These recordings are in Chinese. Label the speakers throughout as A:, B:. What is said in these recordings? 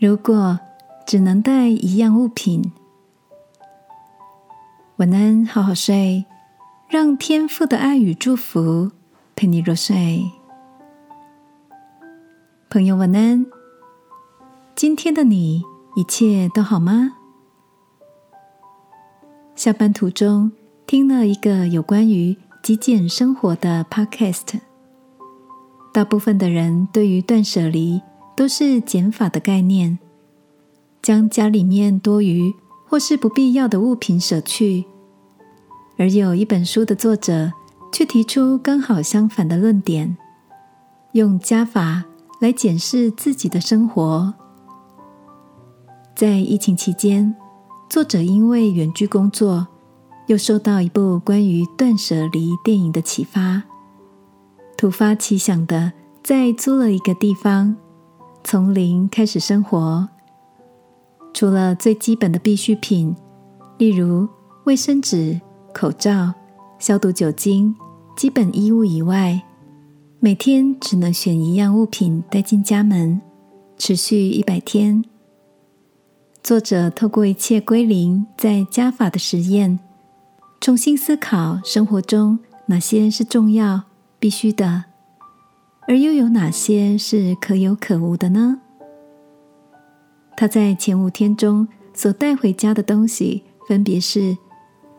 A: 如果只能带一样物品，晚安，好好睡，让天赋的爱与祝福陪你入睡。朋友，晚安。今天的你一切都好吗？下班途中听了一个有关于极简生活的 Podcast，大部分的人对于断舍离。都是减法的概念，将家里面多余或是不必要的物品舍去。而有一本书的作者却提出刚好相反的论点，用加法来检视自己的生活。在疫情期间，作者因为远距工作，又受到一部关于断舍离电影的启发，突发奇想的再租了一个地方。从零开始生活，除了最基本的必需品，例如卫生纸、口罩、消毒酒精、基本衣物以外，每天只能选一样物品带进家门，持续一百天。作者透过一切归零在加法的实验，重新思考生活中哪些是重要、必须的。而又有哪些是可有可无的呢？他在前五天中所带回家的东西，分别是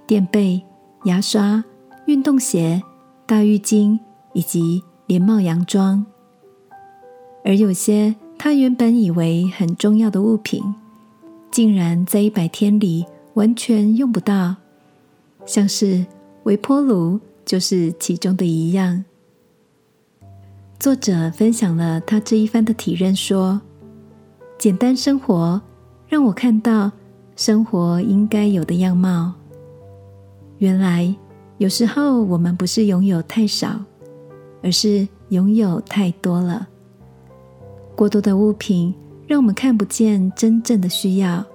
A: 垫被、牙刷、运动鞋、大浴巾以及连帽洋装。而有些他原本以为很重要的物品，竟然在一百天里完全用不到，像是微波炉就是其中的一样。作者分享了他这一番的体认，说：“简单生活让我看到生活应该有的样貌。原来有时候我们不是拥有太少，而是拥有太多了。过多的物品让我们看不见真正的需要。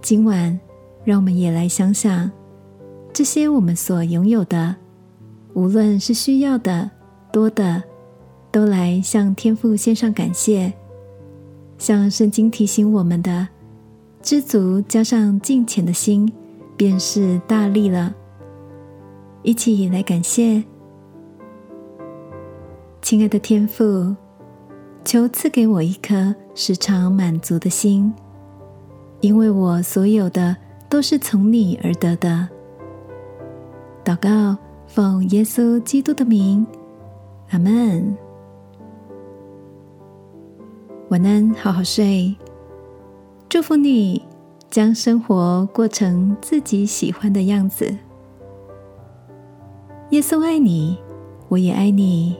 A: 今晚，让我们也来想想这些我们所拥有的，无论是需要的。”多的，都来向天父献上感谢。像圣经提醒我们的，知足加上敬虔的心，便是大力了。一起来感谢，亲爱的天父，求赐给我一颗时常满足的心，因为我所有的都是从你而得的。祷告，奉耶稣基督的名。阿门。晚安，好好睡。祝福你，将生活过成自己喜欢的样子。耶稣爱你，我也爱你。